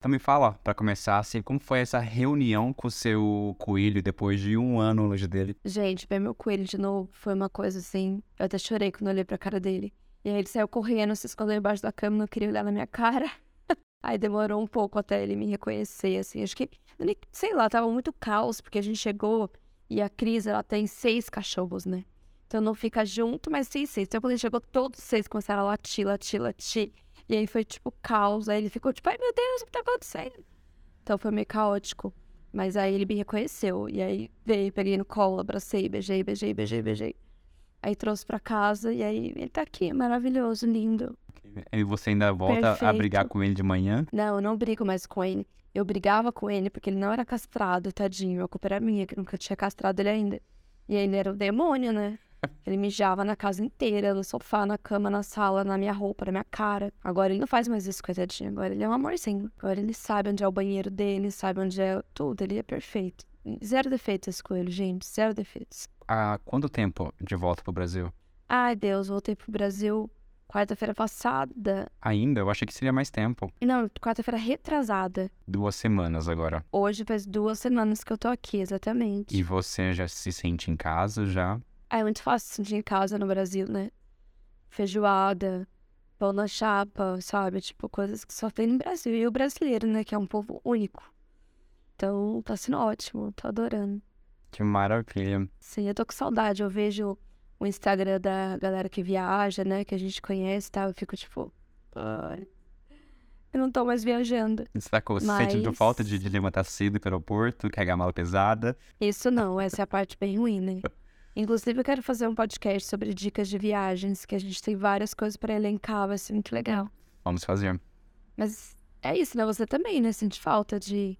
Então me fala, pra começar, assim, como foi essa reunião com o seu coelho depois de um ano longe dele? Gente, ver meu coelho de novo foi uma coisa assim. Eu até chorei quando olhei pra cara dele. E aí ele saiu correndo, se escondeu embaixo da cama, não queria olhar na minha cara. aí demorou um pouco até ele me reconhecer, assim. Acho que, sei lá, tava muito caos, porque a gente chegou e a Cris, ela tem seis cachorros, né? Então não fica junto, mas sim seis. Então quando ele chegou, todos seis começaram a latir, latir, latir. E aí foi tipo caos. Aí ele ficou tipo, ai meu Deus, o que tá acontecendo? Então foi meio caótico. Mas aí ele me reconheceu. E aí veio, peguei no colo, abracei, beijei, beijei, beijei, beijei. Aí trouxe pra casa e aí ele tá aqui, maravilhoso, lindo. E você ainda volta Perfeito. a brigar com ele de manhã? Não, eu não brigo mais com ele. Eu brigava com ele porque ele não era castrado, tadinho. A culpa era minha, que nunca tinha castrado ele ainda. E ele era o demônio, né? Ele mijava na casa inteira, no sofá, na cama, na sala, na minha roupa, na minha cara. Agora ele não faz mais isso, coitadinho. Agora ele é um amorzinho. Agora ele sabe onde é o banheiro dele, sabe onde é tudo. Ele é perfeito. Zero defeitos esse coelho, gente. Zero defeitos. Há quanto tempo de volta pro Brasil? Ai, Deus, voltei pro Brasil quarta-feira passada. Ainda? Eu achei que seria mais tempo. Não, quarta-feira retrasada. Duas semanas agora. Hoje faz duas semanas que eu tô aqui, exatamente. E você já se sente em casa já? Ah, é muito fácil sentir em casa no Brasil, né? Feijoada, pão na chapa, sabe? Tipo, coisas que só tem no Brasil. E o brasileiro, né? Que é um povo único. Então, tá sendo ótimo. Tô adorando. Que maravilha. Sim, eu tô com saudade. Eu vejo o Instagram da galera que viaja, né? Que a gente conhece e tá? tal. Eu fico tipo... Eu não tô mais viajando. Você tá com, mas... sentindo falta de, de levantar cedo pro aeroporto, carregar mala pesada? Isso não. Essa é a parte bem ruim, né? Inclusive, eu quero fazer um podcast sobre dicas de viagens, que a gente tem várias coisas para elencar, vai ser muito legal. Vamos fazer. Mas é isso, né? Você também, né? Sente falta de.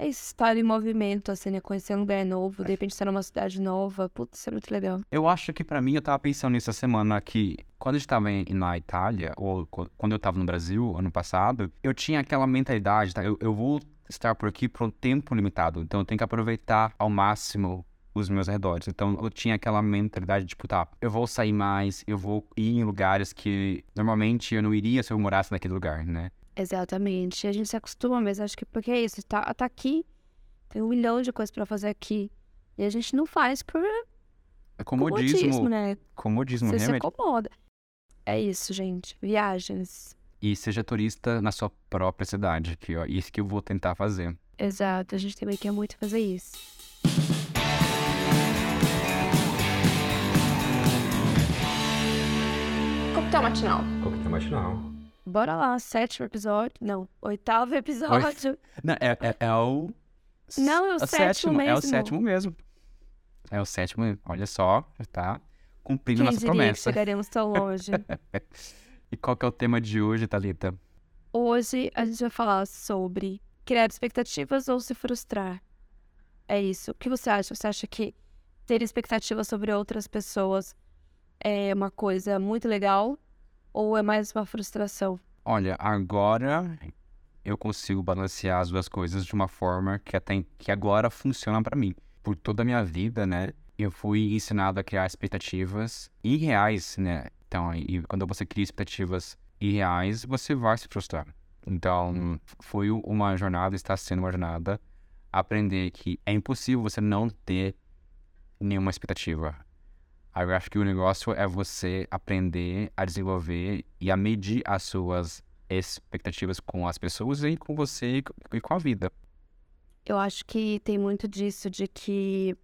É isso, estar em movimento, assim, né? Conhecer um lugar novo, de repente estar numa cidade nova. Putz, isso é muito legal. Eu acho que para mim, eu tava pensando nisso essa semana que quando eu estava na Itália, ou quando eu tava no Brasil, ano passado, eu tinha aquela mentalidade, tá? Eu, eu vou estar por aqui por um tempo limitado. Então eu tenho que aproveitar ao máximo os meus arredores. Então eu tinha aquela mentalidade de, tipo, tá, eu vou sair mais, eu vou ir em lugares que normalmente eu não iria se eu morasse naquele lugar, né? Exatamente. A gente se acostuma, mas acho que porque é isso, tá, tá aqui, tem um milhão de coisas para fazer aqui. E a gente não faz por. É comodismo, comodismo né? Comodismo, Você realmente. se acomoda. É isso, gente. Viagens. E seja turista na sua própria cidade, que ó, isso que eu vou tentar fazer. Exato, a gente também quer muito fazer isso. Coquetel matinal. Coquetel matinal. Bora lá, sétimo episódio. Não, oitavo episódio. Oi. Não, é, é, é, o. Não, é o, é o sétimo, sétimo, mesmo. É o sétimo mesmo. É o sétimo, olha só, tá cumprindo Quem nossa diria promessa. Que chegaremos tão longe. e qual que é o tema de hoje, Thalita? Hoje a gente vai falar sobre criar expectativas ou se frustrar. É isso. O que você acha? Você acha que ter expectativas sobre outras pessoas é uma coisa muito legal ou é mais uma frustração? Olha, agora eu consigo balancear as duas coisas de uma forma que até que agora funciona para mim. Por toda a minha vida, né, eu fui ensinado a criar expectativas irreais, né? Então, e quando você cria expectativas irreais, você vai se frustrar. Então, foi uma jornada, está sendo uma jornada aprender que é impossível você não ter nenhuma expectativa. Eu acho que o negócio é você aprender a desenvolver e a medir as suas expectativas com as pessoas e com você e com a vida. Eu acho que tem muito disso de que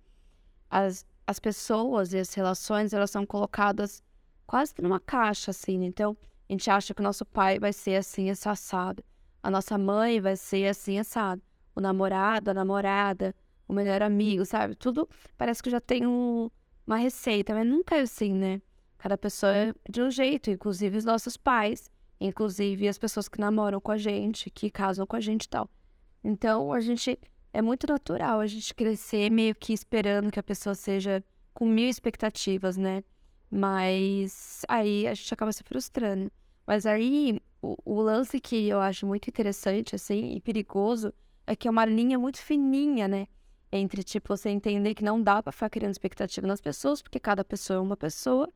as, as pessoas e as relações elas são colocadas quase numa caixa assim. Né? Então a gente acha que o nosso pai vai ser assim assado, a nossa mãe vai ser assim assado, o namorado, a namorada, o melhor amigo, sabe? Tudo parece que já tem um uma receita, mas nunca é assim, né? Cada pessoa é de um jeito, inclusive os nossos pais, inclusive as pessoas que namoram com a gente, que casam com a gente e tal. Então, a gente é muito natural a gente crescer meio que esperando que a pessoa seja com mil expectativas, né? Mas aí a gente acaba se frustrando. Mas aí o, o lance que eu acho muito interessante, assim, e perigoso, é que é uma linha muito fininha, né? Entre, tipo, você entender que não dá pra ficar criando expectativa nas pessoas, porque cada pessoa é uma pessoa,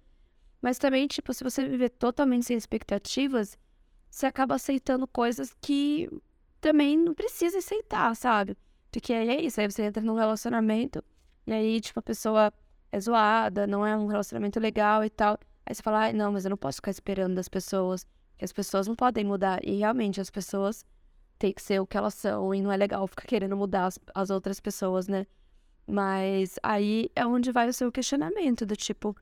mas também, tipo, se você viver totalmente sem expectativas, você acaba aceitando coisas que também não precisa aceitar, sabe? Porque aí é isso, aí você entra num relacionamento e aí, tipo, a pessoa é zoada, não é um relacionamento legal e tal. Aí você fala, ai, não, mas eu não posso ficar esperando das pessoas, que as pessoas não podem mudar. E realmente as pessoas têm que ser o que elas são e não é legal ficar querendo mudar as, as outras pessoas, né? Mas aí é onde vai o seu questionamento, do tipo,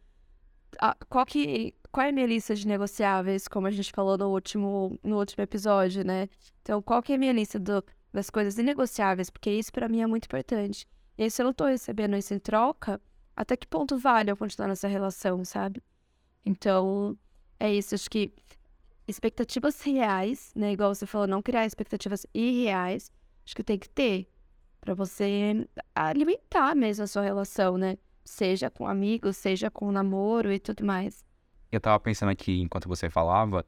a, qual, que, qual é a minha lista de negociáveis, como a gente falou no último, no último episódio, né? Então, qual que é a minha lista do, das coisas inegociáveis? Porque isso para mim é muito importante. E aí, se eu não tô recebendo isso em troca, até que ponto vale eu continuar nessa relação, sabe? Então, é isso. Acho que expectativas reais, né? Igual você falou, não criar expectativas irreais. Acho que tem que ter para você alimentar mesmo a sua relação, né? Seja com amigos, seja com namoro e tudo mais. Eu tava pensando aqui enquanto você falava,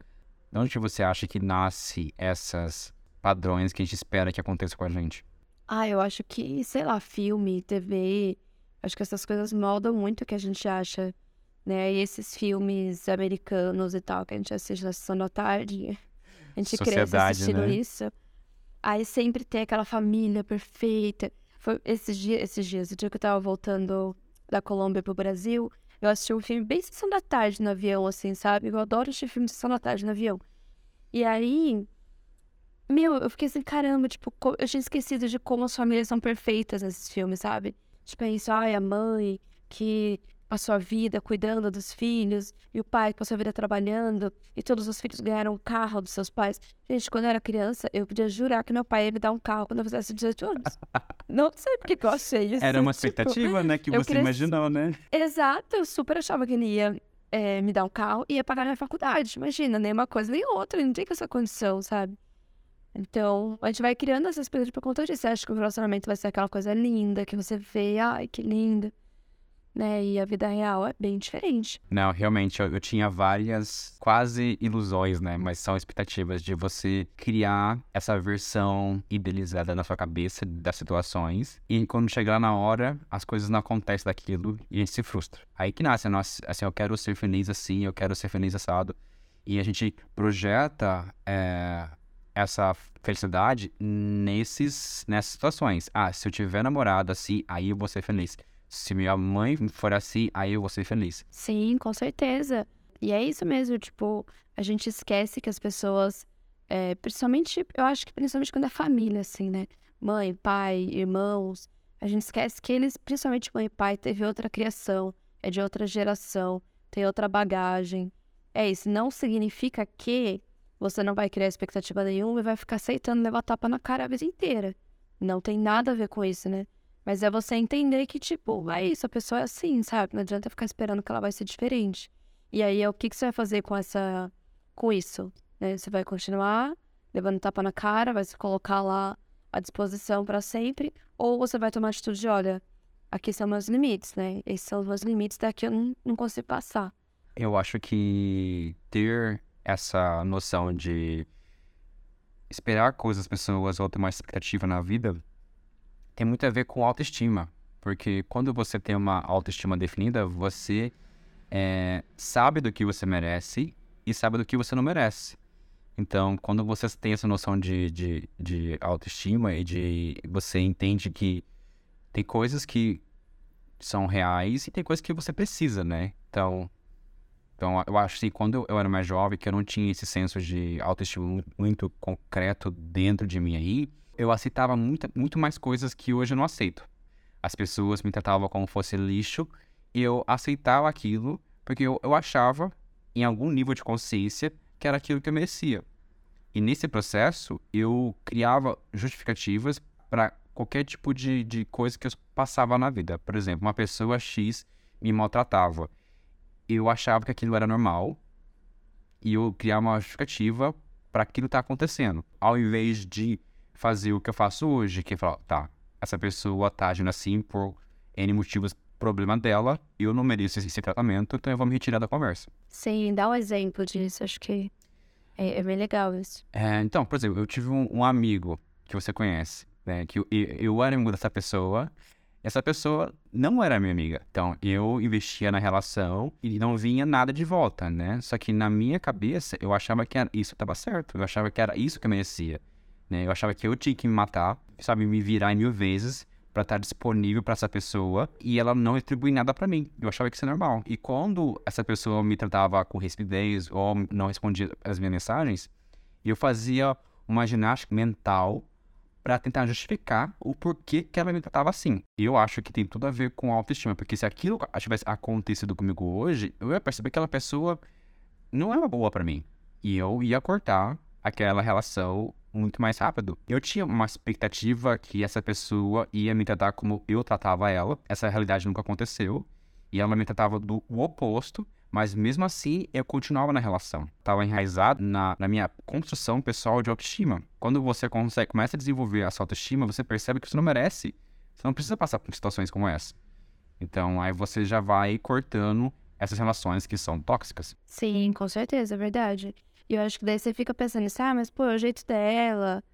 de onde você acha que nasce essas padrões que a gente espera que aconteça com a gente? Ah, eu acho que, sei lá, filme, TV, acho que essas coisas moldam muito o que a gente acha, né? E esses filmes americanos e tal, que a gente assiste na sessão da tarde, a gente cresce assistindo né? isso. Aí sempre tem aquela família perfeita. Foi esses dias, esses dias, o dia que eu tava voltando da Colômbia pro Brasil, eu assisti um filme bem sessão da tarde no avião, assim, sabe? Eu adoro assistir filme de sessão da tarde no avião. E aí, meu, eu fiquei assim, caramba, tipo, eu tinha esquecido de como as famílias são perfeitas nesses filmes, sabe? Tipo, é isso, ai, a mãe que passou a vida cuidando dos filhos, e o pai que passou a vida trabalhando, e todos os filhos ganharam um carro dos seus pais. Gente, quando eu era criança, eu podia jurar que meu pai ia me dar um carro quando eu fizesse 18 anos. Não sei porque eu achei isso. Era uma tipo, expectativa, tipo, né, que você cresci... imaginou, né? Exato, eu super achava que ele ia é, me dar um carro e ia pagar minha faculdade. Imagina, nem uma coisa nem outra, não tem essa condição, sabe? Então, a gente vai criando essas expectativas por conta disso. Você acha que o relacionamento vai ser aquela coisa linda, que você vê, ai, que lindo né? E a vida real é bem diferente. Não, realmente, eu, eu, tinha várias quase ilusões, né? Mas são expectativas de você criar essa versão idealizada na sua cabeça das situações. E quando chegar na hora, as coisas não acontecem daquilo e a gente se frustra. Aí que nasce, nossa, assim, eu quero ser feliz assim, eu quero ser feliz assado. E a gente projeta é, essa felicidade nesses, nessas situações. Ah, se eu tiver namorado assim, aí eu vou ser feliz se minha mãe for assim, aí eu vou ser feliz. Sim, com certeza. E é isso mesmo, tipo, a gente esquece que as pessoas, é, principalmente, eu acho que principalmente quando é família, assim, né? Mãe, pai, irmãos, a gente esquece que eles, principalmente mãe e pai, teve outra criação, é de outra geração, tem outra bagagem. É isso, não significa que você não vai criar expectativa nenhuma e vai ficar aceitando levar tapa na cara a vida inteira. Não tem nada a ver com isso, né? Mas é você entender que, tipo, é isso, a pessoa é assim, sabe? Não adianta ficar esperando que ela vai ser diferente. E aí é o que, que você vai fazer com essa. com isso? Né? Você vai continuar levando tapa na cara, vai se colocar lá à disposição para sempre, ou você vai tomar atitude de, olha, aqui são meus limites, né? Esses são os meus limites, daqui eu não, não consigo passar. Eu acho que ter essa noção de esperar coisas das pessoas ou ter uma expectativa na vida tem muito a ver com autoestima. Porque quando você tem uma autoestima definida, você é, sabe do que você merece e sabe do que você não merece. Então, quando você tem essa noção de, de, de autoestima e de você entende que tem coisas que são reais e tem coisas que você precisa, né? Então, então eu acho que quando eu era mais jovem, que eu não tinha esse senso de autoestima muito, concreto dentro de mim aí, eu aceitava muito, muito mais coisas que hoje eu não aceito. As pessoas me tratavam como fosse lixo e eu aceitava aquilo porque eu, eu achava, em algum nível de consciência, que era aquilo que eu merecia. E nesse processo, eu criava justificativas para qualquer tipo de, de coisa que eu passava na vida. Por exemplo, uma pessoa X me maltratava. Eu achava que aquilo era normal e eu criava uma justificativa para aquilo estar tá acontecendo. Ao invés de fazer o que eu faço hoje, que é falar, tá, essa pessoa tá agindo assim por N motivos, problema dela, eu não mereço esse, tratamento, então eu vou me retirar da conversa. Sim, dá um exemplo disso, acho que é, é bem legal isso. É, então, por exemplo, eu tive um, um amigo que você conhece, né, que eu, eu era amigo dessa pessoa, essa pessoa não era minha amiga. Então, eu investia na relação e não vinha nada de volta, né? Só que na minha cabeça, eu achava que isso estava certo. Eu achava que era isso que eu merecia. Né? Eu achava que eu tinha que me matar, sabe, me virar em mil vezes para estar disponível para essa pessoa e ela não retribui nada para mim. Eu achava que isso é normal. E quando essa pessoa me tratava com rispidez ou não respondia as minhas mensagens, eu fazia uma ginástica mental para tentar justificar o porquê que ela me tratava assim. Eu acho que tem tudo a ver com autoestima, porque se aquilo tivesse acontecido comigo hoje, eu ia perceber que aquela pessoa não era boa para mim. E eu ia cortar aquela relação muito mais rápido. Eu tinha uma expectativa que essa pessoa ia me tratar como eu tratava ela. Essa realidade nunca aconteceu. E ela me tratava do oposto, mas mesmo assim eu continuava na relação. Estava enraizado na, na, minha construção pessoal de autoestima. Quando você consegue, começa a desenvolver a sua autoestima, você percebe que você não merece. Você não precisa passar por situações como essa. Então aí você já vai cortando essas relações que são tóxicas. Sim, com certeza, é verdade. E eu acho que daí você fica pensando assim, ah, mas pô, é o jeito dela.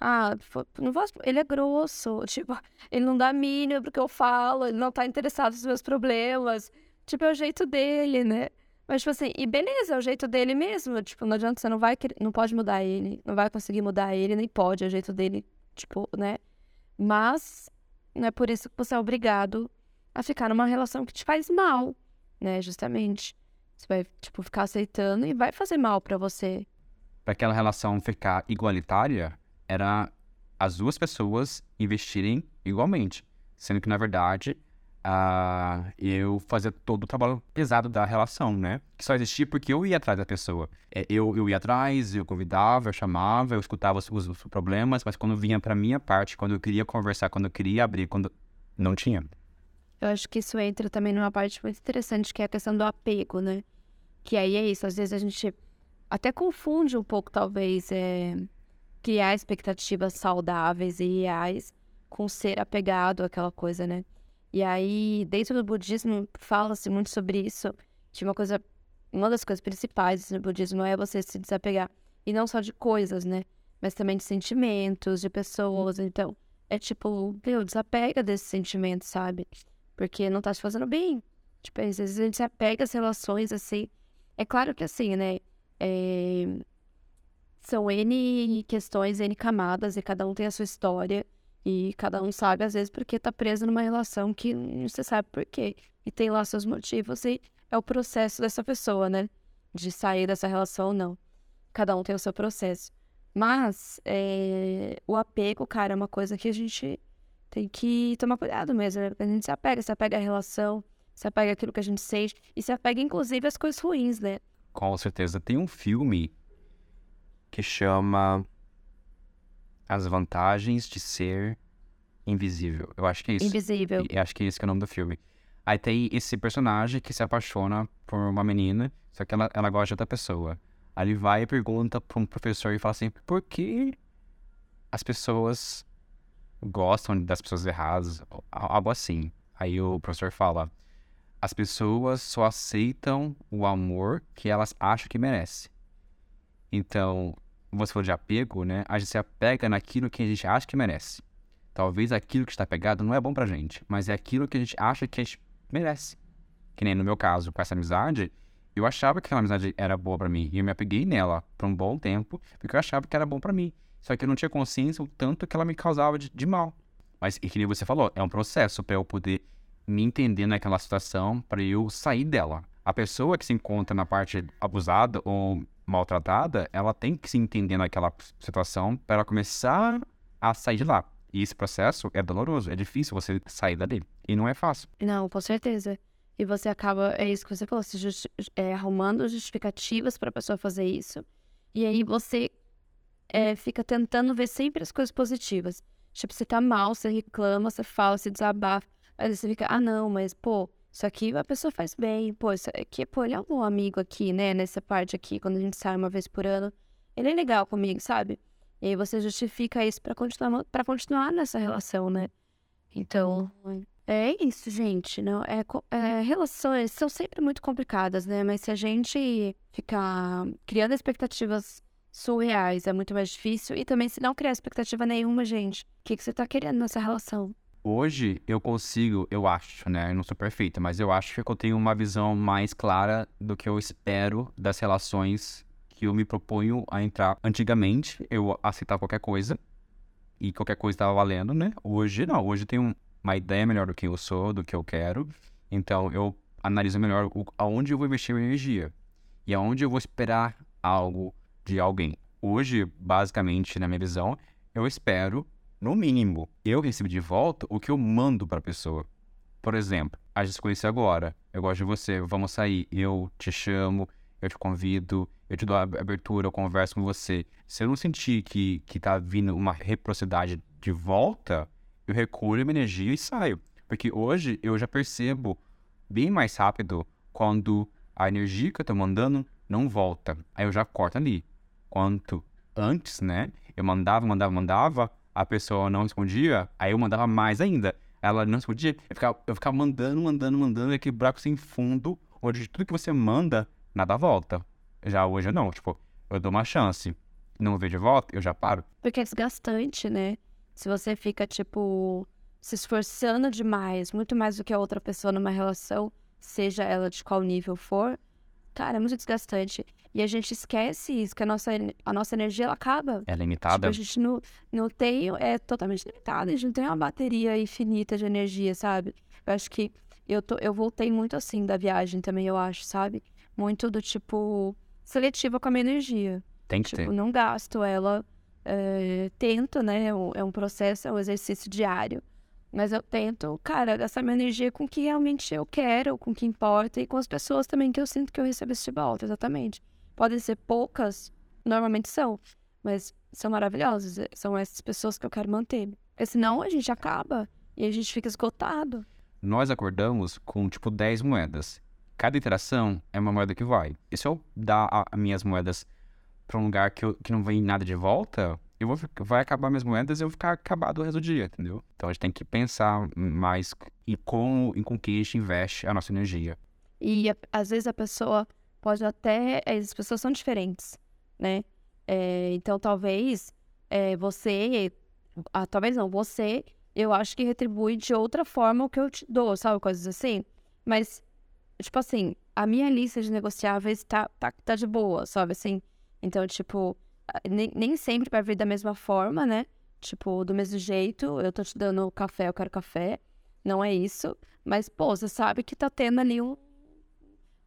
Ah, não vou... ele é grosso. Tipo, ele não dá mínimo pro que eu falo, ele não tá interessado nos meus problemas. Tipo, é o jeito dele, né? Mas, tipo assim, e beleza, é o jeito dele mesmo. Tipo, não adianta, você não vai, não pode mudar ele, não vai conseguir mudar ele, nem pode, é o jeito dele, tipo, né? Mas não é por isso que você é obrigado a ficar numa relação que te faz mal, né? Justamente. Você vai, tipo, ficar aceitando e vai fazer mal para você. Para aquela relação ficar igualitária, era as duas pessoas investirem igualmente. Sendo que, na verdade, uh, eu fazia todo o trabalho pesado da relação, né? Que só existia porque eu ia atrás da pessoa. É, eu, eu ia atrás, eu convidava, eu chamava, eu escutava os, os, problemas, mas quando vinha para minha parte, quando eu queria conversar, quando eu queria abrir, quando não tinha. Eu acho que isso entra também numa parte muito interessante, que é a questão do apego, né? Que aí é isso, às vezes a gente até confunde um pouco, talvez, é, criar expectativas saudáveis e reais com ser apegado àquela coisa, né? E aí, dentro do budismo, fala-se muito sobre isso, que uma coisa, uma das coisas principais no budismo é você se desapegar, e não só de coisas, né? Mas também de sentimentos, de pessoas, então... É tipo, meu, desapega desses sentimentos, sabe? Porque não tá te fazendo bem. Tipo, às vezes a gente se apega às relações assim. É claro que assim, né? É... São N questões, N camadas, e cada um tem a sua história. E cada um sabe, às vezes, porque tá preso numa relação que não se sabe por quê. E tem lá seus motivos, e é o processo dessa pessoa, né? De sair dessa relação ou não. Cada um tem o seu processo. Mas é... o apego, cara, é uma coisa que a gente tem que tomar cuidado mesmo, né? A gente se apega, se apega à relação, se apega àquilo que a gente sente e se apega, inclusive, às coisas ruins, né? Com certeza. Tem um filme que chama As Vantagens de Ser Invisível. Eu acho que é isso. Invisível. Eu acho que é esse que é o nome do filme. Aí tem esse personagem que se apaixona por uma menina, só que ela, ela gosta de outra pessoa. Aí ele vai e pergunta para um professor e fala assim: por que as pessoas gostam das pessoas erradas, algo assim. Aí o professor fala: as pessoas só aceitam o amor que elas acham que merece. Então, você falou de apego, né? A gente se apega naquilo que a gente acha que merece. Talvez aquilo que está pegado não é bom pra gente, mas é aquilo que a gente acha que a gente merece. Que nem no meu caso, com essa amizade, eu achava que aquela amizade era boa para mim e eu me apeguei nela por um bom tempo porque eu achava que era bom para mim. Só que eu não tinha consciência o tanto que ela me causava de, de mal. Mas, e que nem você falou, é um processo para eu poder me entender naquela situação, para eu sair dela. A pessoa que se encontra na parte abusada ou maltratada, ela tem que se entender naquela situação para ela começar a sair de lá. E esse processo é doloroso, é difícil você sair dali. E não é fácil. Não, com certeza. E você acaba, é isso que você falou, se justi é, arrumando justificativas para a pessoa fazer isso. E aí você é, fica tentando ver sempre as coisas positivas. Tipo, você tá mal, você reclama, você fala, você desabafa. Aí você fica, ah, não, mas, pô, isso aqui a pessoa faz bem. Pô, isso aqui, pô, ele é um bom amigo aqui, né? Nessa parte aqui, quando a gente sai uma vez por ano. Ele é legal comigo, sabe? E aí você justifica isso para continuar, pra continuar nessa relação, né? Então, é isso, gente. Não, é, é, relações são sempre muito complicadas, né? Mas se a gente ficar criando expectativas surreais, é muito mais difícil. E também, se não criar expectativa nenhuma, gente, o que, que você tá querendo nessa relação? Hoje eu consigo, eu acho, né? Eu não sou perfeita, mas eu acho que eu tenho uma visão mais clara do que eu espero das relações que eu me proponho a entrar. Antigamente, eu aceitava qualquer coisa e qualquer coisa estava valendo, né? Hoje, não. Hoje eu tenho uma ideia melhor do que eu sou, do que eu quero. Então, eu analiso melhor o, aonde eu vou investir minha energia e aonde eu vou esperar algo de alguém. Hoje, basicamente, na minha visão, eu espero, no mínimo, eu recebo de volta o que eu mando para a pessoa. Por exemplo, a gente se conhece agora, eu gosto de você, vamos sair, eu te chamo, eu te convido, eu te dou a abertura, eu converso com você. Se eu não sentir que, que tá vindo uma reciprocidade de volta, eu recolho minha energia e saio. Porque hoje eu já percebo bem mais rápido quando a energia que eu tô mandando não volta. Aí eu já corto ali. Quanto antes, né? Eu mandava, mandava, mandava, a pessoa não respondia, aí eu mandava mais ainda. Ela não respondia, eu ficava, eu ficava mandando, mandando, mandando, aquele buraco sem fundo, onde tudo que você manda, nada volta. Já hoje não, tipo, eu dou uma chance. Não vejo volta, eu já paro. Porque é desgastante, né? Se você fica, tipo, se esforçando demais, muito mais do que a outra pessoa numa relação, seja ela de qual nível for, cara, é muito desgastante. E a gente esquece isso, que a nossa, a nossa energia ela acaba. É limitada. Tipo, a gente não, não tem. É totalmente limitada. A gente não tem uma bateria infinita de energia, sabe? Eu acho que eu, tô, eu voltei muito assim da viagem também, eu acho, sabe? Muito do tipo. seletiva com a minha energia. Tem que tipo, ter. não gasto ela. É, tento, né? É um, é um processo, é um exercício diário. Mas eu tento, cara, gastar minha energia com o que realmente eu quero, com o que importa e com as pessoas também que eu sinto que eu recebo esse de volta, exatamente. Podem ser poucas, normalmente são, mas são maravilhosas. Eh, são essas pessoas que eu quero manter. Porque senão a gente acaba e a gente fica esgotado. Nós acordamos com tipo 10 moedas. Cada interação é uma moeda que vai. E se eu dar as minhas moedas para um lugar que, eu, que não vem nada de volta, eu vou vai acabar minhas moedas e eu vou ficar acabado o resto do dia, entendeu? Então a gente tem que pensar mais em como, em com que a gente investe a nossa energia. E às vezes a pessoa pode até. Eh, as pessoas são diferentes, né? É, então, talvez é, você. Ah, talvez não, você, eu acho que retribui de outra forma o que eu te dou, sabe? Coisas assim. Mas, tipo assim, a minha lista de negociáveis tá, tá, tá de boa, sabe? Assim. Então, tipo, nem, nem sempre vai vir da mesma forma, né? Tipo, do mesmo jeito, eu tô te dando café, eu quero café. Não é isso. Mas, pô, você sabe que tá tendo ali um,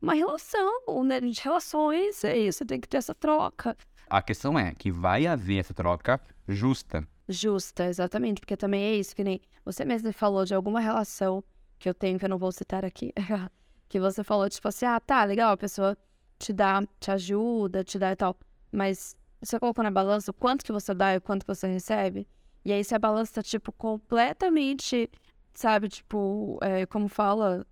uma relação, né? De relações, é isso, tem que ter essa troca. A questão é que vai haver essa troca justa. Justa, exatamente, porque também é isso, que nem você mesmo falou de alguma relação que eu tenho, que eu não vou citar aqui, que você falou, tipo assim, ah, tá, legal, a pessoa te dá, te ajuda, te dá e tal, mas você colocou na balança o quanto que você dá e o quanto que você recebe? E aí, se a balança tá, tipo, completamente, sabe, tipo, é, como fala,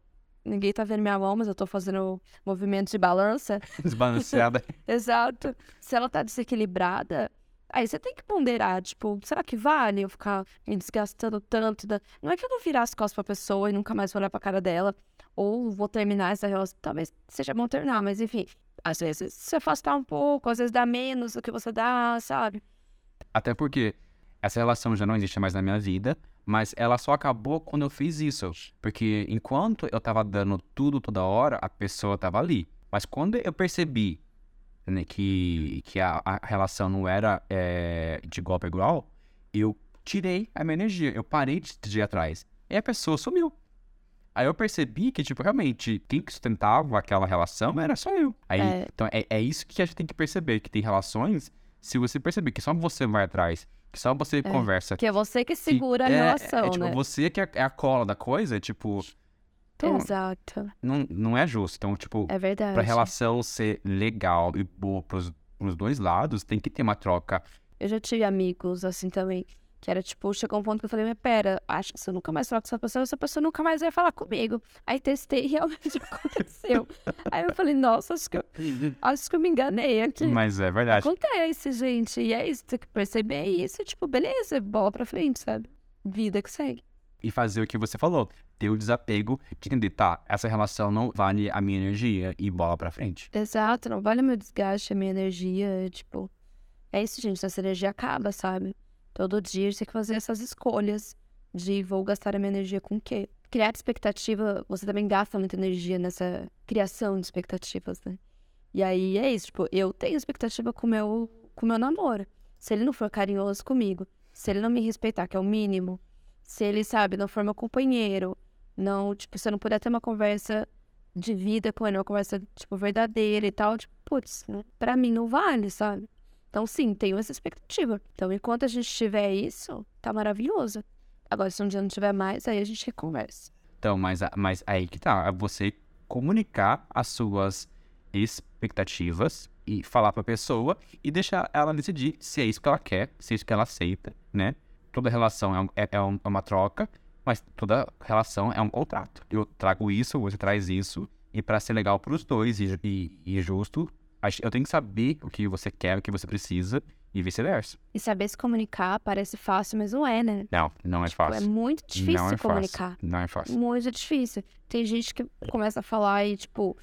Ninguém tá vendo minha mão, mas eu tô fazendo movimento de balança. Desbalanceada. Exato. Se ela tá desequilibrada, aí você tem que ponderar, tipo, será que vale eu ficar me desgastando tanto? Da... Não é que eu vou virar as costas pra pessoa e nunca mais vou olhar pra cara dela, ou vou terminar essa relação. Talvez seja bom terminar, mas enfim. Às vezes se afastar um pouco, às vezes dá menos do que você dá, sabe? Até porque essa relação já não existe mais na minha vida. Mas ela só acabou quando eu fiz isso. Porque enquanto eu tava dando tudo toda hora, a pessoa tava ali. Mas quando eu percebi né, que, que a, a, relação não era é, de igual para igual, eu tirei a minha energia. Eu parei de, de ir atrás. E a pessoa sumiu. Aí eu percebi que, tipo, realmente, quem que sustentava aquela relação era só eu. Aí, é... Então, é, é isso que a gente tem que perceber, que tem relações, se você perceber que só você vai atrás que só você é, conversa. Que é você que segura que a é, relação, é, tipo, né? Você que é, é a cola da coisa, tipo... Então, Exato. Não, não é justo. Então, tipo, é verdade. pra relação ser legal e boa pros, pros dois lados, tem que ter uma troca. Eu já tive amigos assim também, que era tipo, chegou um ponto que eu falei, mas pera, acho que se eu nunca mais falar com essa pessoa, essa pessoa nunca mais vai falar comigo. Aí testei e realmente aconteceu. Aí eu falei, nossa, acho que eu, acho que eu me enganei aqui. Mas é verdade. Acontece, gente. E é isso, tem que perceber isso. Tipo, beleza, bola pra frente, sabe? Vida que segue. E fazer o que você falou. Ter o desapego de entender, tá, essa relação não vale a minha energia e bola pra frente. Exato, não vale o meu desgaste, a minha energia. Tipo, é isso, gente. Essa energia acaba, sabe? Todo dia a gente tem que fazer essas escolhas de vou gastar a minha energia com o quê? Criar expectativa, você também gasta muita energia nessa criação de expectativas, né? E aí é isso, tipo, eu tenho expectativa com meu, o meu namoro. Se ele não for carinhoso comigo, se ele não me respeitar, que é o mínimo, se ele, sabe, não for meu companheiro, não, tipo, se eu não puder ter uma conversa de vida com ele, uma conversa, tipo, verdadeira e tal, tipo, putz, né? pra mim não vale, sabe? Então, sim, tenho essa expectativa. Então, enquanto a gente tiver isso, tá maravilhoso. Agora, se um dia não tiver mais, aí a gente reconversa. Então, mas, mas aí que tá, é você comunicar as suas expectativas e falar pra pessoa e deixar ela decidir se é isso que ela quer, se é isso que ela aceita, né? Toda relação é, é, é, é uma troca, mas toda relação é um contrato. Eu trago isso, você traz isso, e para ser legal pros dois e, e, e justo, eu tenho que saber o que você quer, o que você precisa e vice-versa. E saber se comunicar parece fácil, mas não é, né? Não, não é tipo, fácil. É muito difícil não é comunicar. Fácil. Não é fácil. Muito difícil. Tem gente que começa a falar e, tipo,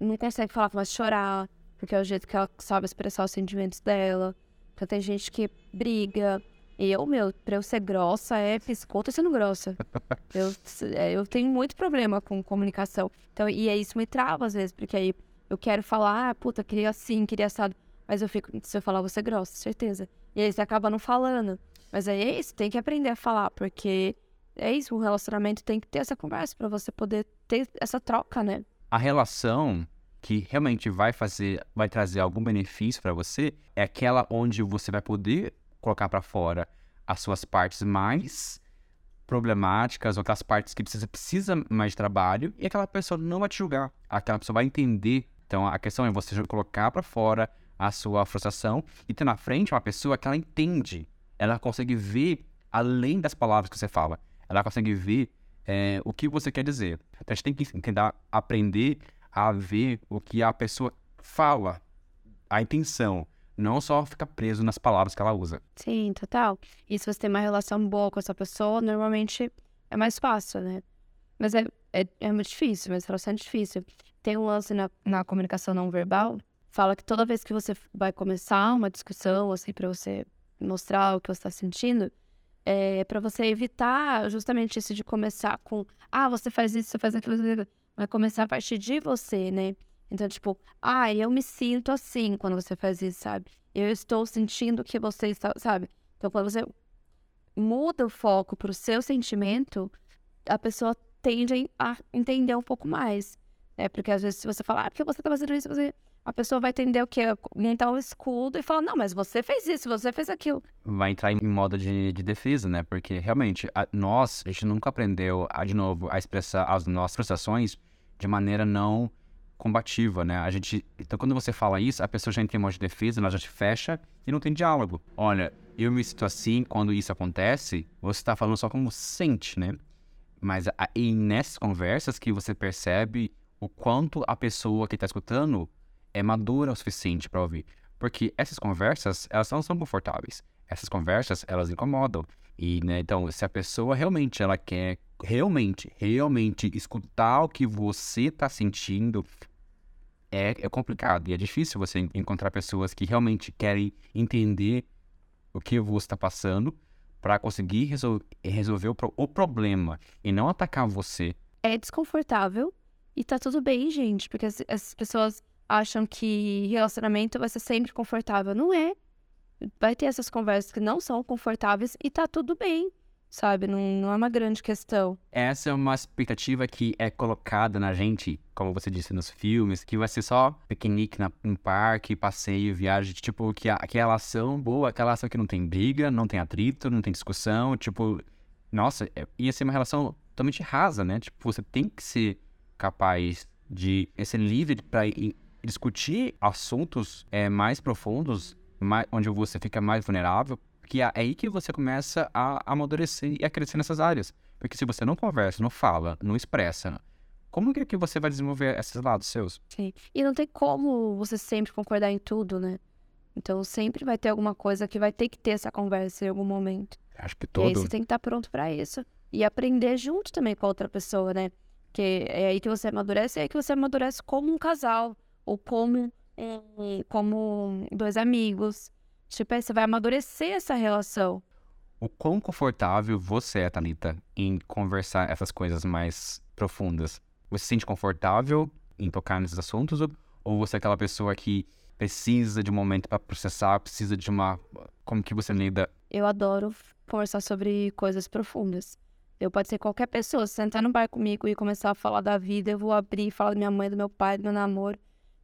não consegue falar, começa a chorar, porque é o jeito que ela sabe expressar os sentimentos dela. Então tem gente que briga. E eu, meu, pra eu ser grossa, é piscota sendo grossa. eu, é, eu tenho muito problema com comunicação. Então, e é isso me trava às vezes, porque aí eu quero falar, ah, puta, queria assim, queria assado. Mas eu fico, se eu falar, você é grossa, certeza. E aí você acaba não falando. Mas aí é isso, tem que aprender a falar, porque é isso, o relacionamento tem que ter essa conversa para você poder ter essa troca, né? A relação que realmente vai fazer, vai trazer algum benefício para você, é aquela onde você vai poder colocar para fora as suas partes mais problemáticas ou aquelas partes que precisa, precisa mais de trabalho e aquela pessoa não vai te julgar. Aquela pessoa vai entender então a questão é você colocar para fora a sua frustração e ter na frente uma pessoa que ela entende, ela consegue ver além das palavras que você fala, ela consegue ver é, o que você quer dizer. Então a gente tem que tentar aprender a ver o que a pessoa fala, a intenção, não só ficar preso nas palavras que ela usa. Sim, total. E se você tem uma relação boa com essa pessoa, normalmente é mais fácil, né? Mas é, é, é muito difícil, mas relação é difícil. Tem um lance na, na comunicação não verbal, fala que toda vez que você vai começar uma discussão, assim, para você mostrar o que você está sentindo, é para você evitar justamente isso de começar com, ah, você faz isso, você faz aquilo, vai começar a partir de você, né? Então, tipo, ah, eu me sinto assim quando você faz isso, sabe? Eu estou sentindo que você está, sabe? Então, quando você muda o foco para o seu sentimento, a pessoa tende a entender um pouco mais. É porque às vezes se você falar, ah, porque você tá fazendo isso, você... a pessoa vai entender o que é montar um escudo e falar, não, mas você fez isso, você fez aquilo. Vai entrar em modo de, de defesa, né? Porque realmente, a, nós, a gente nunca aprendeu, a, de novo, a expressar as nossas frustrações de maneira não combativa, né? A gente, então quando você fala isso, a pessoa já entra em modo de defesa, ela já te fecha e não tem diálogo. Olha, eu me sinto assim quando isso acontece, você está falando só como sente, né? Mas aí nessas conversas que você percebe o quanto a pessoa que está escutando é madura o suficiente para ouvir. Porque essas conversas, elas não são confortáveis. Essas conversas, elas incomodam. E, né, então, se a pessoa realmente, ela quer realmente, realmente escutar o que você está sentindo, é, é complicado. E é difícil você encontrar pessoas que realmente querem entender o que você está passando para conseguir resol resolver o, pro o problema e não atacar você. É desconfortável, e tá tudo bem, gente, porque as, as pessoas acham que relacionamento vai ser sempre confortável. Não é. Vai ter essas conversas que não são confortáveis e tá tudo bem, sabe? Não, não é uma grande questão. Essa é uma expectativa que é colocada na gente, como você disse nos filmes, que vai ser só piquenique na, no parque, passeio, viagem, tipo, que a, aquela ação boa, aquela ação que não tem briga, não tem atrito, não tem discussão, tipo, nossa, é, ia ser uma relação totalmente rasa, né? Tipo, você tem que ser capaz de ser livre para discutir assuntos é, mais profundos, mais, onde você fica mais vulnerável, que é aí que você começa a amadurecer e a crescer nessas áreas. Porque se você não conversa, não fala, não expressa, como que, que você vai desenvolver esses lados seus? Sim. E não tem como você sempre concordar em tudo, né? Então sempre vai ter alguma coisa que vai ter que ter essa conversa em algum momento. Acho que todo. E aí você tem que estar pronto para isso. E aprender junto também com a outra pessoa, né? Que é aí que você amadurece, é aí que você amadurece como um casal, ou como, um, como dois amigos. Tipo, aí você vai amadurecer essa relação. O quão confortável você é, Thalita, em conversar essas coisas mais profundas? Você se sente confortável em tocar nesses assuntos ou, você é aquela pessoa que precisa de um momento para processar, precisa de uma. Como que você lida? Eu adoro conversar sobre coisas profundas. Eu pode ser qualquer pessoa, se sentar no bar comigo e começar a falar da vida, eu vou abrir e falar da minha mãe, do meu pai, do meu namoro.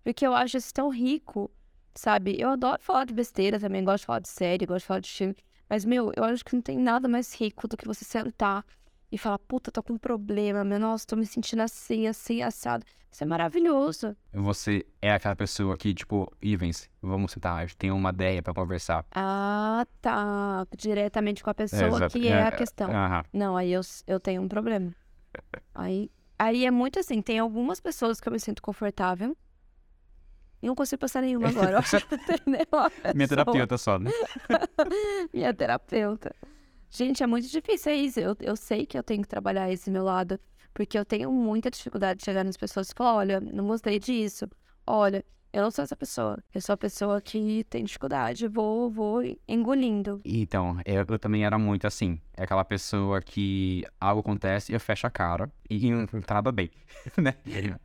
Porque eu acho isso tão rico, sabe? Eu adoro falar de besteira também, gosto de falar de série, gosto de falar de filme. Mas, meu, eu acho que não tem nada mais rico do que você sentar e falar, puta, tô com um problema, meu, nossa, tô me sentindo assim, assim, assado. Isso é maravilhoso. Você é aquela pessoa que, tipo, Ivens, vamos sentar, eu tenho uma ideia para conversar. Ah, tá. Diretamente com a pessoa Exato. que é, É, a questão. Aham. Não, aí eu, eu tenho um problema. Aí, aí é muito assim, tem algumas pessoas que eu me sinto confortável. E não consigo passar nenhuma agora. Eu acho que não tem nenhuma Minha terapeuta só, né? Minha terapeuta. Gente, é muito difícil, é isso. Eu, eu sei que eu tenho que trabalhar esse meu lado, porque eu tenho muita dificuldade de chegar nas pessoas e falar: olha, não gostei disso. Olha, eu não sou essa pessoa. Eu sou a pessoa que tem dificuldade, vou, vou engolindo. Então, eu, eu também era muito assim. É aquela pessoa que algo acontece e eu fecho a cara e não tá nada bem, né?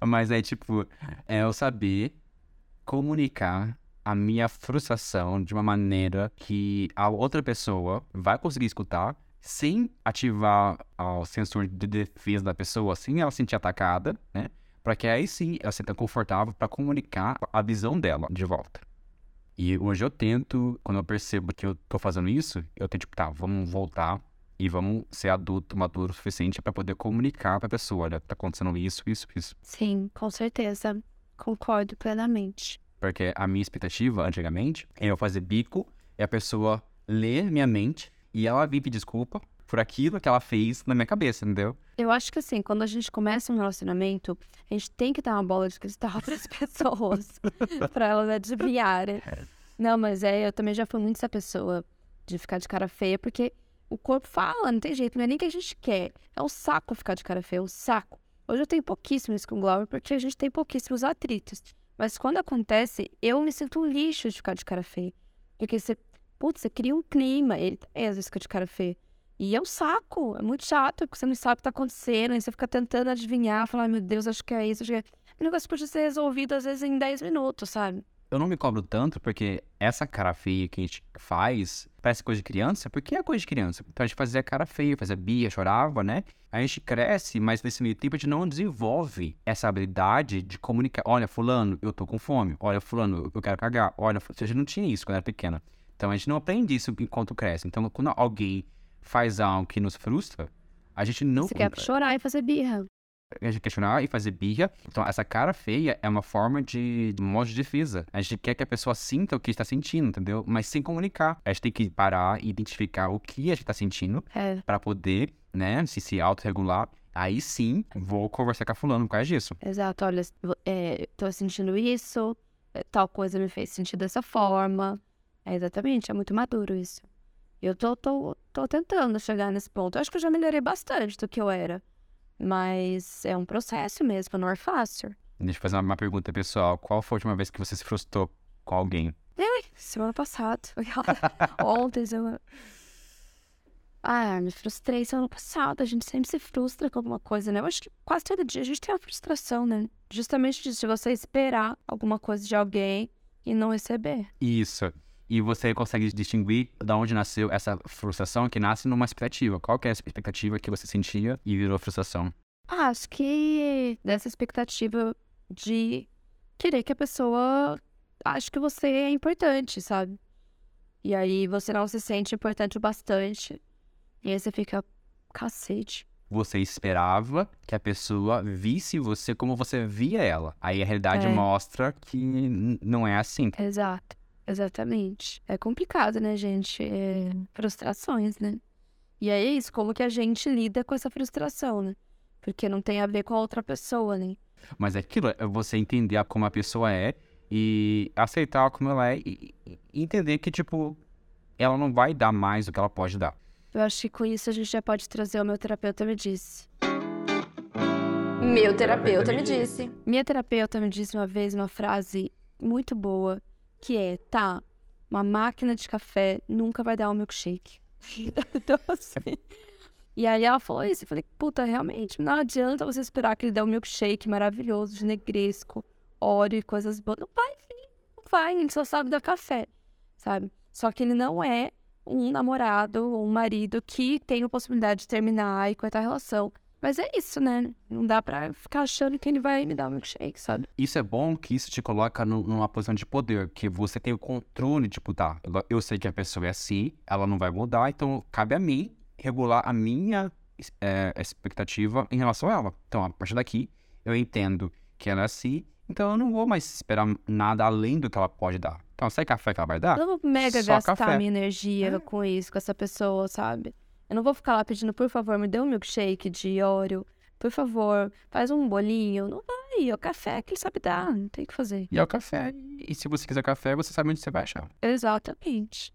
Mas é tipo, é eu saber comunicar a minha frustração de uma maneira que a outra pessoa vai conseguir escutar sem ativar o sensor de defesa da pessoa, sem ela se sentir atacada, né? Pra que aí sim ela se sinta confortável pra comunicar a visão dela de volta. E hoje eu tento, quando eu percebo que eu tô fazendo isso, eu tento, tipo, tá, vamos voltar e vamos ser adulto, maduro o suficiente pra poder comunicar pra pessoa, olha, tá acontecendo isso, isso, isso. Sim, com certeza. Concordo plenamente. Porque a minha expectativa, antigamente, é eu fazer bico e a pessoa ler minha mente e ela vir pedir desculpa por aquilo que ela fez na minha cabeça, entendeu? Eu acho que assim, quando a gente começa um relacionamento, a gente tem que dar uma bola de cristal para as pessoas, para elas adivinharem. Não, mas é, eu também já fui muito essa pessoa de ficar de cara feia, porque o corpo fala, não tem jeito, não é nem que a gente quer. É um saco ficar de cara feia, é um saco. Hoje eu tenho pouquíssimo isso com Glauber, porque a gente tem pouquíssimos atritos. Mas quando acontece, eu me sinto um lixo de ficar de cara feia. Porque você, putz, você cria um clima, ele também às vezes fica de cara feia. E é um saco, é muito chato, porque você não sabe o que tá acontecendo, aí você fica tentando adivinhar, falar, meu Deus, acho que é isso, acho que é... O negócio pode ser resolvido, às vezes, em 10 minutos, sabe? Eu não me cobro tanto porque essa cara feia que a gente faz parece coisa de criança, porque é coisa de criança. Então a gente fazia cara feia, fazia bia, chorava, né? A gente cresce, mas nesse meio tempo a gente não desenvolve essa habilidade de comunicar. Olha, fulano, eu tô com fome. Olha, fulano, eu quero cagar. Olha, a gente não tinha isso quando era pequena. Então a gente não aprende isso enquanto cresce. Então quando alguém faz algo que nos frustra, a gente não Você quer chorar e fazer birra. A gente questionar e fazer birra. Então, essa cara feia é uma forma de, de modo de defesa. A gente quer que a pessoa sinta o que está sentindo, entendeu? Mas sem comunicar. A gente tem que parar e identificar o que a gente está sentindo É, para poder, né, se, se autorregular. Aí sim, vou conversar com a fulano por causa disso. exato. Olha, é, tô sentindo isso, é, tal coisa me fez sentir dessa forma. É, exatamente, é muito maduro isso. Eu tô, tô, tô tentando chegar nesse ponto. Eu acho que eu já melhorei bastante do que eu era. Mas é um processo mesmo, não é fácil. Deixa eu fazer uma, uma pergunta pessoal. Qual foi a última vez que você se frustrou com alguém? Semana passada. Ontem, semana... Ah, me frustrei semana passada. A gente sempre se frustra com alguma coisa, né? Eu acho que quase todo dia a gente tem uma frustração, né? Justamente disso, de você esperar alguma coisa de alguém e não receber. Isso. E você consegue distinguir de onde nasceu essa frustração que nasce numa expectativa. Qual que é essa expectativa que você sentia e virou frustração? Ah, acho que dessa expectativa de querer que a pessoa ache que você é importante, sabe? E aí você não se sente importante o bastante. E aí você fica, cacete. Você esperava que a pessoa visse você como você via ela. Aí a realidade É. mostra que não é assim. Exato, exatamente. É complicado, né, gente? É frustrações, né? E aí é isso, como que a gente lida com essa frustração, né? Porque não tem a ver com a outra pessoa, né? Mas é aquilo, é você entender como a pessoa é e aceitar como ela é e, e entender que, tipo, ela não vai dar mais do que ela pode dar. Eu acho que com isso a gente já pode trazer o meu terapeuta me disse. Meu terapeuta me disse. Minha terapeuta me disse uma vez uma frase muito boa, que é, tá, uma máquina de café nunca vai dar um milkshake. então, assim... E aí ela falou isso, eu falei, puta, realmente, não adianta você esperar que ele dê um milkshake maravilhoso, de negresco, óleo e coisas boas. Não vai vir, não vai, gente só sabe dar café, sabe? Só que ele não é um namorado ou um marido que tem a possibilidade de terminar e cortar a relação. Mas é isso, né? Não dá pra ficar achando que ele vai me dar um milkshake, sabe? Isso é bom que isso te coloca no- numa posição de poder, que você tem o controle, tipo, tá, eu- sei que a pessoa é assim, ela não vai mudar, então cabe a mim regular a minha é, expectativa em relação a ela. Então, a partir daqui, eu entendo que ela é assim, então eu não vou mais esperar nada além do que ela pode dar. Então, sai café que ela vai dar? Eu não vou mega Só gastar café. minha energia É. com isso, com essa pessoa, sabe? Eu não vou ficar lá pedindo, por favor, me dê um milkshake de Oreo. Por favor, faz um bolinho. Não vai, é o café que ele sabe dar, não tem o que fazer. E é o café. E se você quiser café, você sabe onde você vai achar. Exatamente.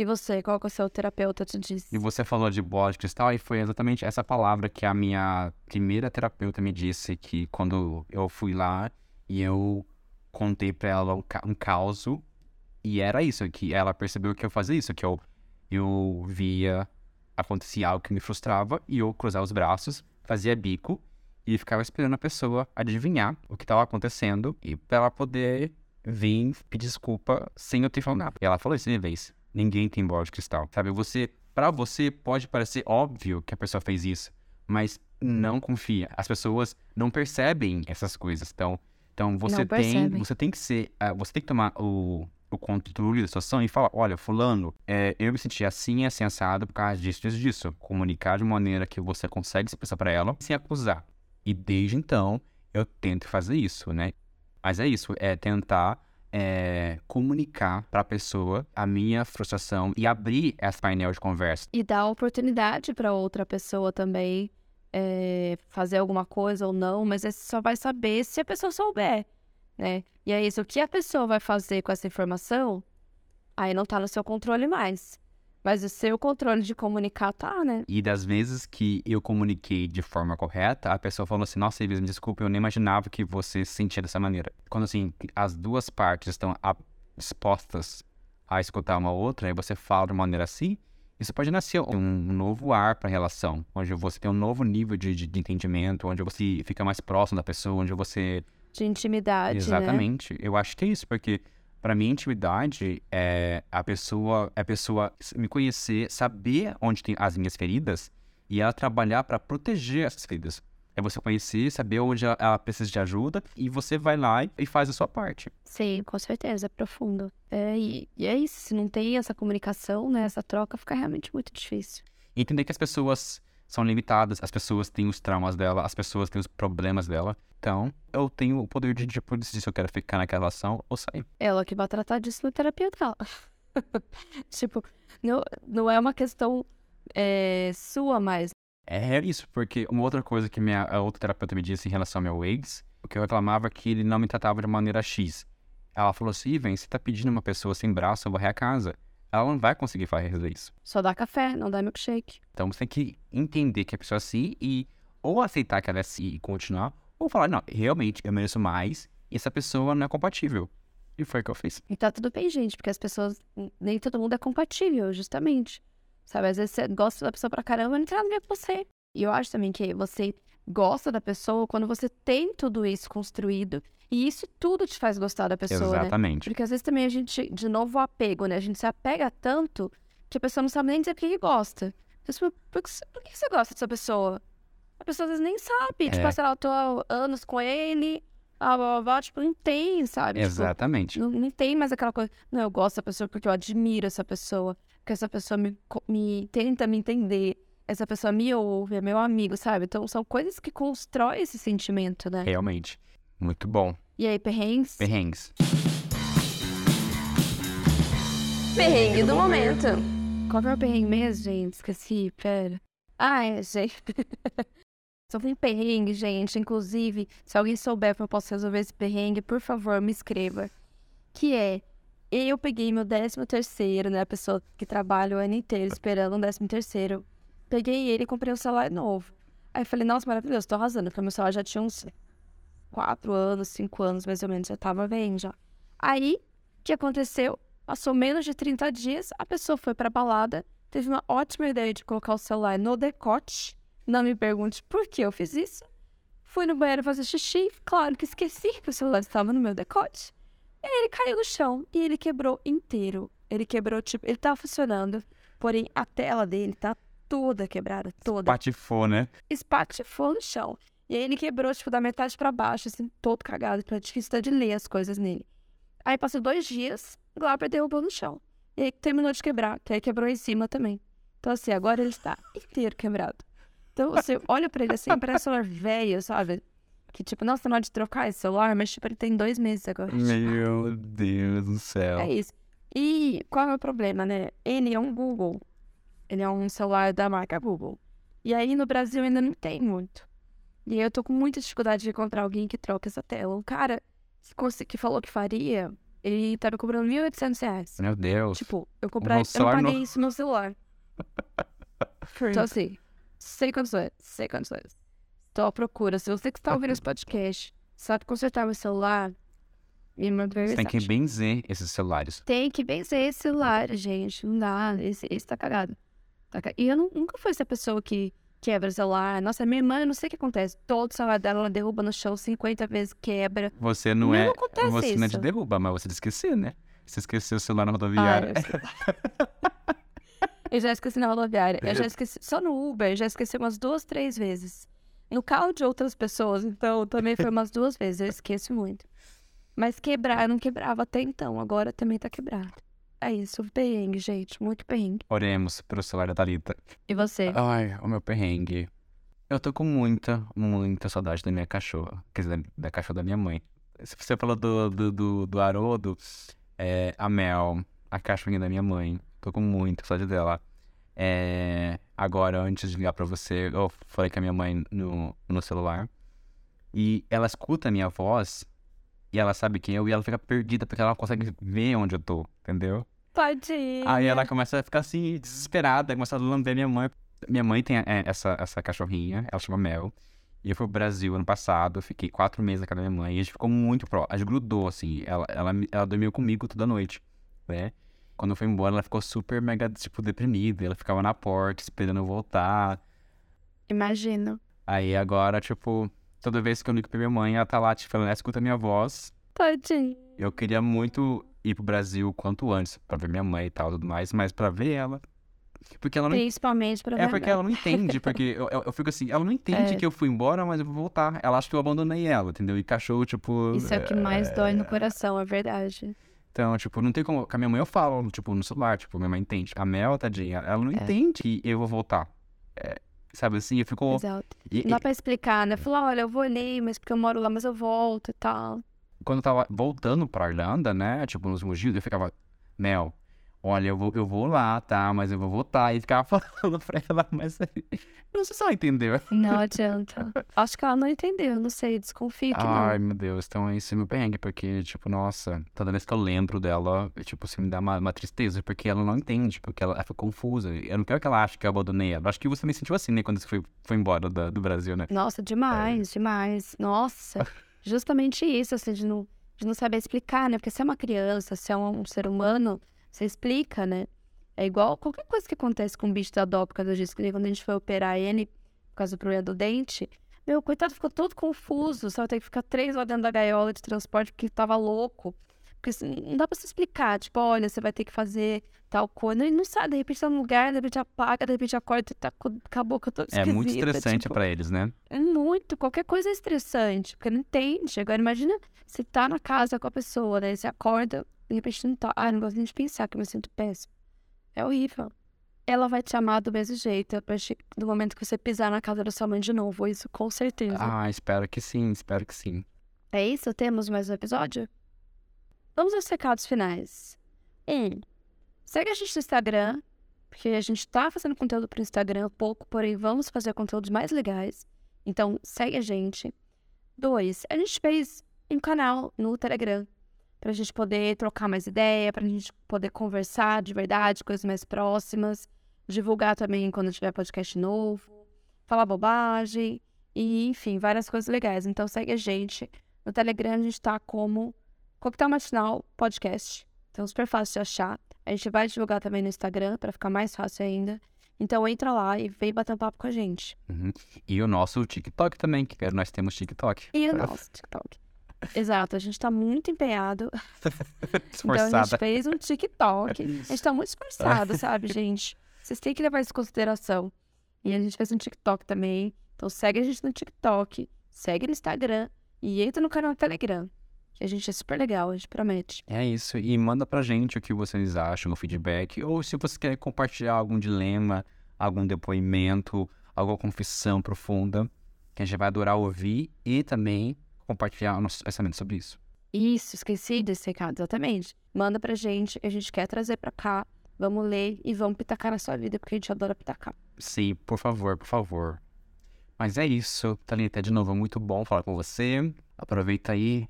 E você, qual que é o seu terapeuta te disse? E você falou de bola de cristal e foi exatamente essa palavra que a minha primeira terapeuta me disse que quando eu fui lá e eu contei pra ela um, ca um caos e era isso, que ela percebeu que eu fazia isso, que eu, eu via acontecer algo que me frustrava e eu cruzava os braços, fazia bico e ficava esperando a pessoa adivinhar o que estava acontecendo e pra ela poder vir pedir desculpa sem eu ter falado nada. E ela falou isso de vez. Ninguém tem bola de cristal. Sabe, você, para você pode parecer óbvio que a pessoa fez isso, mas não confia. As pessoas não percebem essas coisas. Então, então você tem, você tem que ser, ah, você tem que tomar o, o controle da situação e falar, olha, fulano, é, eu me senti assim, assim, assado por causa disso, disso, disso. Comunicar de maneira que você consegue expressar para ela sem acusar. E desde então, eu tento fazer isso, né? Mas é isso, é tentar é, comunicar para a pessoa a minha frustração e abrir esse painel de conversa. E dar oportunidade para outra pessoa também é, fazer alguma coisa ou não, mas você só vai saber se a pessoa souber, né? E é isso, o que a pessoa vai fazer com essa informação, aí não tá no seu controle mais. Mas o seu controle de comunicar tá, né? E das vezes que eu comuniquei de forma correta, a pessoa falou assim: Nossa, Ives, me desculpe, eu nem imaginava que você se sentia dessa maneira. Quando assim, as duas partes estão dispostas a escutar uma outra, e você fala de uma maneira assim, isso pode nascer um novo ar para a relação, onde você tem um novo nível de, de- de entendimento, onde você fica mais próximo da pessoa, onde você De intimidade, né? Exatamente. Eu acho que é isso, porque para mim intimidade é a pessoa, é a pessoa me conhecer, saber onde tem as minhas feridas e ela trabalhar para proteger essas feridas. É você conhecer, saber onde ela- precisa de ajuda e você vai lá e- e faz a sua parte. Sim, com certeza, é profundo. É, e, e é isso, se não tem essa comunicação, né, essa troca, fica realmente muito difícil. E entender que as pessoas são limitadas, as pessoas têm os traumas dela, as pessoas têm os problemas dela. Então, eu tenho o poder de, tipo, decidir se eu quero ficar naquela relação ou sair. Ela que vai tratar disso na terapia dela. tipo, não, não é uma questão é, sua mais. É isso, porque uma outra coisa que minha a outra terapeuta me disse em relação ao meu ex, o que eu reclamava é que ele não me tratava de maneira X. Ela falou assim, Ivan, você tá pedindo uma pessoa sem braço varrer a casa. Ela não vai conseguir fazer isso. Só dá café, não dá milkshake. Então você tem que entender que a pessoa é assim e ou aceitar que ela é assim e continuar, ou falar, não, realmente eu mereço mais e essa pessoa não é compatível. E foi o que eu fiz. E tá tudo bem, gente, porque as pessoas, nem todo mundo é compatível, justamente. Sabe, às vezes você gosta da pessoa pra caramba, não tem nada a ver com você. E eu acho também que você gosta da pessoa quando você tem tudo isso construído. E isso tudo te faz gostar da pessoa, né? Exatamente. Porque às vezes também a gente, de novo, o apego, né? A gente se apega tanto que a pessoa não sabe nem dizer o que gosta. Então, por, que, você- por que você gosta dessa pessoa? A pessoa às vezes nem sabe. Tipo, É. sei lá, eu tô há anos com ele, ah, blá, blá, blá, tipo, não tem, sabe? Tipo, Exatamente. não, não tem mais aquela coisa. Não, eu gosto dessa pessoa porque eu admiro essa pessoa. Porque essa pessoa me, me tenta me entender. Essa pessoa me ouve, é meu amigo, sabe? Então são coisas que constroem esse sentimento, né? Realmente. Muito bom. E aí, perrengues? Perrengues. Perrengue do momento. Qual que é o perrengue mesmo, gente? Esqueci, pera. Ah, é, gente. Só tem perrengue, gente. Inclusive, se alguém souber como eu posso resolver esse perrengue, por favor, me escreva. Que é, eu peguei meu décimo terceiro, né? A pessoa que trabalha o ano inteiro esperando um décimo terceiro. Peguei ele e comprei um celular novo. Aí falei, nossa, maravilhoso, tô arrasando. Porque meu celular já tinha uns quatro anos, cinco anos, mais ou menos. Já tava bem, já. Aí, o que aconteceu? Passou menos de 30 dias, a pessoa foi pra balada, teve uma ótima ideia de colocar o celular no decote. Não me pergunte por que eu fiz isso. Fui no banheiro fazer xixi, claro que esqueci que o celular estava no meu decote. E aí ele caiu no chão e ele quebrou inteiro. Ele quebrou, tipo, ele tava funcionando, porém a tela dele tá toda quebrada, toda. Patifou, né? Espatifou no chão. E aí ele quebrou, tipo, da metade pra baixo, assim, todo cagado, então é difícil até de ler as coisas nele. Aí passou dois dias, o Glauber derrubou no chão. E aí terminou de quebrar, que aí quebrou em cima também. Então, assim, agora ele está inteiro quebrado. Então, você olha pra ele assim, parece um celular velho, sabe? Que tipo, nossa, tá na hora de trocar esse celular, mas tipo, ele tem dois meses agora. Meu Deus do céu. É isso. E qual é o problema, né? Ele é um Google. Ele é um celular da marca Google. E aí no Brasil ainda não tem muito. E aí eu tô com muita dificuldade de encontrar alguém que troque essa tela. O cara que, falou que faria, ele tá me cobrando 1.800 reais. Meu Deus. Tipo, eu comprar, eu não paguei no- isso no celular. Então assim, sem condições, sem condições. Tô à procura. Se você que está ouvindo esse podcast sabe consertar meu celular, me manda Você tem que benzer esses celulares. Tem que benzer esse celular, gente. Não dá. Esse, esse tá cagado. E eu não- nunca fui essa pessoa que quebra celular. Nossa, minha irmã, eu não sei o que acontece. Todo celular dela, ela derruba no chão 50 vezes, quebra. Você não, Não é. acontece Você não é de isso. derrubar, mas você de esquecer, né? Você esqueceu o celular na Ah, rodoviária. eu, esque- eu já esqueci na rodoviária. Eu já esqueci. Só no Uber, eu já esqueci umas duas, três vezes. No carro de outras pessoas, então também foi umas duas vezes. Eu esqueço muito. Mas quebrar, eu não quebrava até então. Agora também tá quebrado. É isso, perrengue, gente. Muito perrengue. Oremos pro celular da Thalita. E você? Ai, o meu perrengue. Eu tô com muita, muita saudade da minha cachorra. Quer dizer, da, cachorra da minha mãe. Se você falou do, do, do, do Haroldo, é, a Mel, a cachorrinha da minha mãe. Tô com muita saudade dela. É, agora, antes de ligar pra você, eu falei com a minha mãe no, no celular. E ela escuta a minha voz e ela sabe quem eu e ela fica perdida porque ela não consegue ver onde eu tô, entendeu? Tadinha. Aí ela começa a ficar assim, desesperada, começa a lamber minha mãe. Minha mãe tem é, essa, essa cachorrinha, ela chama Mel. E eu fui pro Brasil ano passado, eu fiquei quatro meses na casa da minha mãe. E a gente ficou muito próximo, a gente grudou, assim. Ela, ela, ela dormiu comigo toda noite, né? Quando eu fui embora, ela ficou super mega, tipo, deprimida. Ela ficava na porta, esperando eu voltar. Imagino. Aí agora, tipo, toda vez que eu ligo pra minha mãe, ela tá lá, tipo, ela escuta a minha voz. Tadinha. Eu queria muito ir pro Brasil quanto antes, pra ver minha mãe e tal, tudo mais, mas pra ver ela. Porque ela não Principalmente pra É ver porque a ela não entende, porque eu, eu, eu fico assim, ela não entende É. que eu fui embora, mas eu vou voltar. Ela acha que eu abandonei ela, entendeu? E cachorro, tipo. Isso é o que mais dói no coração, é verdade. Então, tipo, não tem como. Com a minha mãe eu falo, tipo, no celular, tipo, minha mãe entende. A Mel, tadinha, ela não É. entende que eu vou voltar. É, sabe assim? Eu fico. Exato. E, Não dá pra explicar, né? Falar, olha, eu vou ali, mas porque eu moro lá, mas eu volto e tal. quando eu tava voltando pra Irlanda, né? Tipo, nos últimos dias, eu ficava, Mel, olha, eu vou, eu vou lá, tá? Mas eu vou voltar. E ficava falando pra ela, mas. Não sei se ela entendeu. Não adianta. Acho que ela não entendeu, não sei, desconfio que Ai, não. meu Deus, então esse é meu perrengue, porque, tipo, nossa, toda vez que eu lembro dela, tipo, assim, me dá uma, uma tristeza, porque ela não entende, porque ela, ela fica confusa. Eu não quero que ela ache que eu abandonei ela. Acho que você me sentiu assim, né, quando você foi, foi embora da- do Brasil, né? Nossa, demais, demais. Nossa, justamente isso, assim, de não, de não saber explicar, né? Porque se é uma criança, se é um ser humano, você explica, né? É igual qualquer coisa que acontece com o bicho da dó por causa disso. Que nem quando a gente foi operar ele, por causa do problema do dente, meu, coitado ficou todo confuso, só tem que ficar três horas dentro da gaiola de transporte porque tava louco. Porque assim, não dá pra se explicar, tipo, olha, você vai ter que fazer tal coisa. Ele não sabe, de repente tá num lugar, de repente apaga, de repente acorda e tá com a boca toda É muito esquisita, estressante tipo, pra eles, né? é muito, qualquer coisa é estressante, porque não entende. Agora imagina você tá na casa com a pessoa, né? Você acorda, de repente não tá. Ah, não gosto nem de pensar que eu me sinto péssimo. É horrível. Ela vai te amar do mesmo jeito, a partir do momento que você pisar na casa da sua mãe de novo, isso com certeza. Ah, espero que sim, espero que sim. É isso? Temos mais um episódio? Vamos aos recados finais. Um, segue a gente no Instagram, porque a gente tá fazendo conteúdo pro Instagram pouco, porém vamos fazer conteúdos mais legais. Então, segue a gente. Dois, a gente fez um canal no Telegram pra gente poder trocar mais ideia, pra gente poder conversar de verdade, coisas mais próximas, divulgar também quando tiver podcast novo, falar bobagem e, enfim, várias coisas legais. Então, segue a gente. No Telegram a gente tá como Coquetel Matinal Podcast. Então, super fácil de achar. A gente vai divulgar também no Instagram para ficar mais fácil ainda. Então entra lá e vem bater um papo com a gente. Uhum. E o nosso TikTok também, que nós temos TikTok. E o nosso TikTok. Exato, a gente tá muito empenhado. Esforçada. Então a gente fez um TikTok. A gente tá muito esforçado, sabe, gente? Vocês têm que levar isso em consideração. E a gente fez um TikTok também. Então segue a gente no TikTok, segue no Instagram e entra no canal do Telegram. Que a gente é super legal, a gente promete. É isso. E manda pra gente o que vocês acham, o feedback. Ou se você quer compartilhar algum dilema, algum depoimento, alguma confissão profunda, que a gente vai adorar ouvir e também compartilhar nossos pensamentos sobre isso. Isso, esqueci desse recado, exatamente. Manda pra gente, a gente quer trazer pra cá. Vamos ler e vamos pitacar na sua vida, porque a gente adora pitacar. Sim, por favor, por favor. Mas é isso, Thalita, de novo, muito bom falar com você. Aproveita aí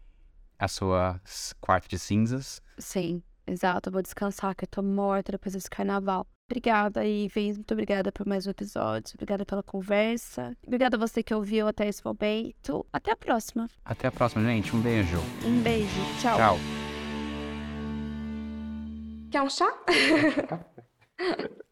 a sua quarta de cinzas. Sim, exato. Eu vou descansar, que eu tô morta depois desse carnaval. Obrigada e Vens, muito obrigada por mais um episódio. Obrigada pela conversa. Obrigada a você que ouviu até esse momento. Até a próxima. Até a próxima, gente. Um beijo. Um beijo. Tchau. Tchau. Quer um chá?